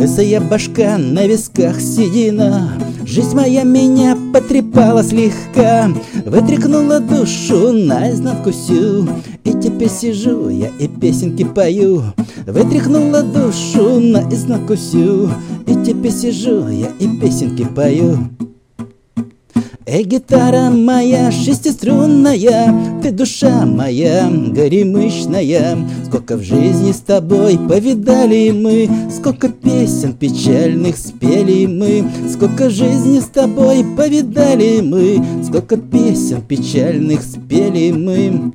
Лысая башка на висках седина. Жизнь моя меня потрепала слегка. Вытряхнула душу наизнанку всю. И теперь сижу я и песенки пою. Вытряхнула душу наизнанку всю. И теперь сижу я и песенки пою Эй, гитара моя шестиструнная, Ты душа моя горемычная, Сколько в жизни с тобой повидали мы, Сколько песен печальных спели мы, Сколько жизни с тобой повидали мы, Сколько песен печальных спели мы.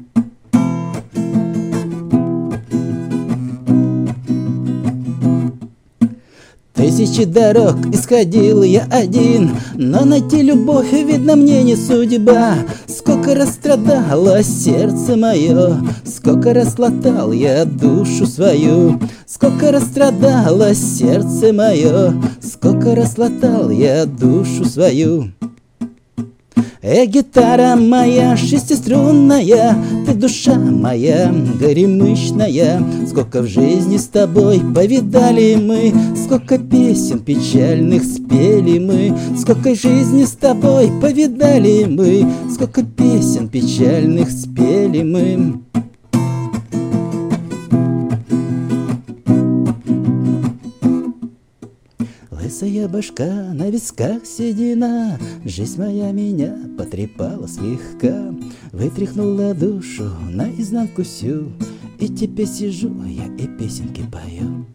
Тысячи дорог исходил я один Но найти любовь, видно, мне не судьба. Сколько расстрадало сердце мое Сколько раслатал я душу свою. Сколько расстрадало сердце мое Сколько раслатал я душу свою Э, гитара моя шестиструнная, Ты душа моя горемычная, Сколько в жизни с тобой повидали мы, Сколько песен печальных спели мы, Сколько жизни с тобой повидали мы, Сколько песен печальных спели мы. Лысая башка на висках седина, Жизнь моя меня потрепала слегка, Вытряхнула душу наизнанку всю, И теперь сижу я и песенки пою.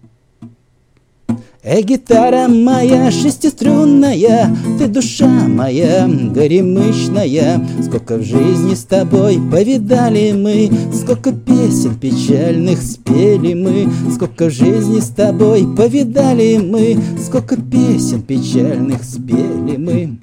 Эй, гитара моя шестиструнная, Ты душа моя горемычная, Сколько в жизни с тобой повидали мы, Сколько песен печальных спели мы, Сколько в жизни с тобой повидали мы, Сколько песен печальных спели мы.